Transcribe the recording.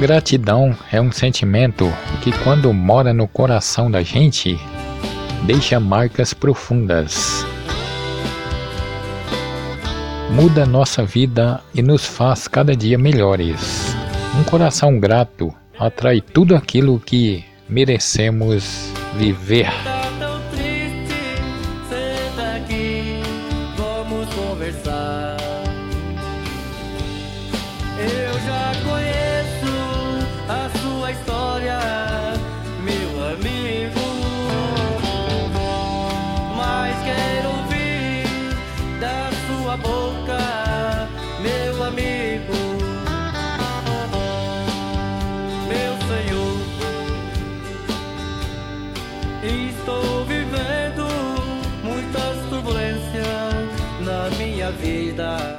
Gratidão é um sentimento que, quando mora no coração da gente, deixa marcas profundas. Muda nossa vida e nos faz cada dia melhores. Um coração grato atrai tudo aquilo que merecemos viver. Tá tão triste, senta aqui, vamos conversar. Da sua boca, meu amigo. Meu Senhor. Estou vivendo muitas turbulências na minha vida.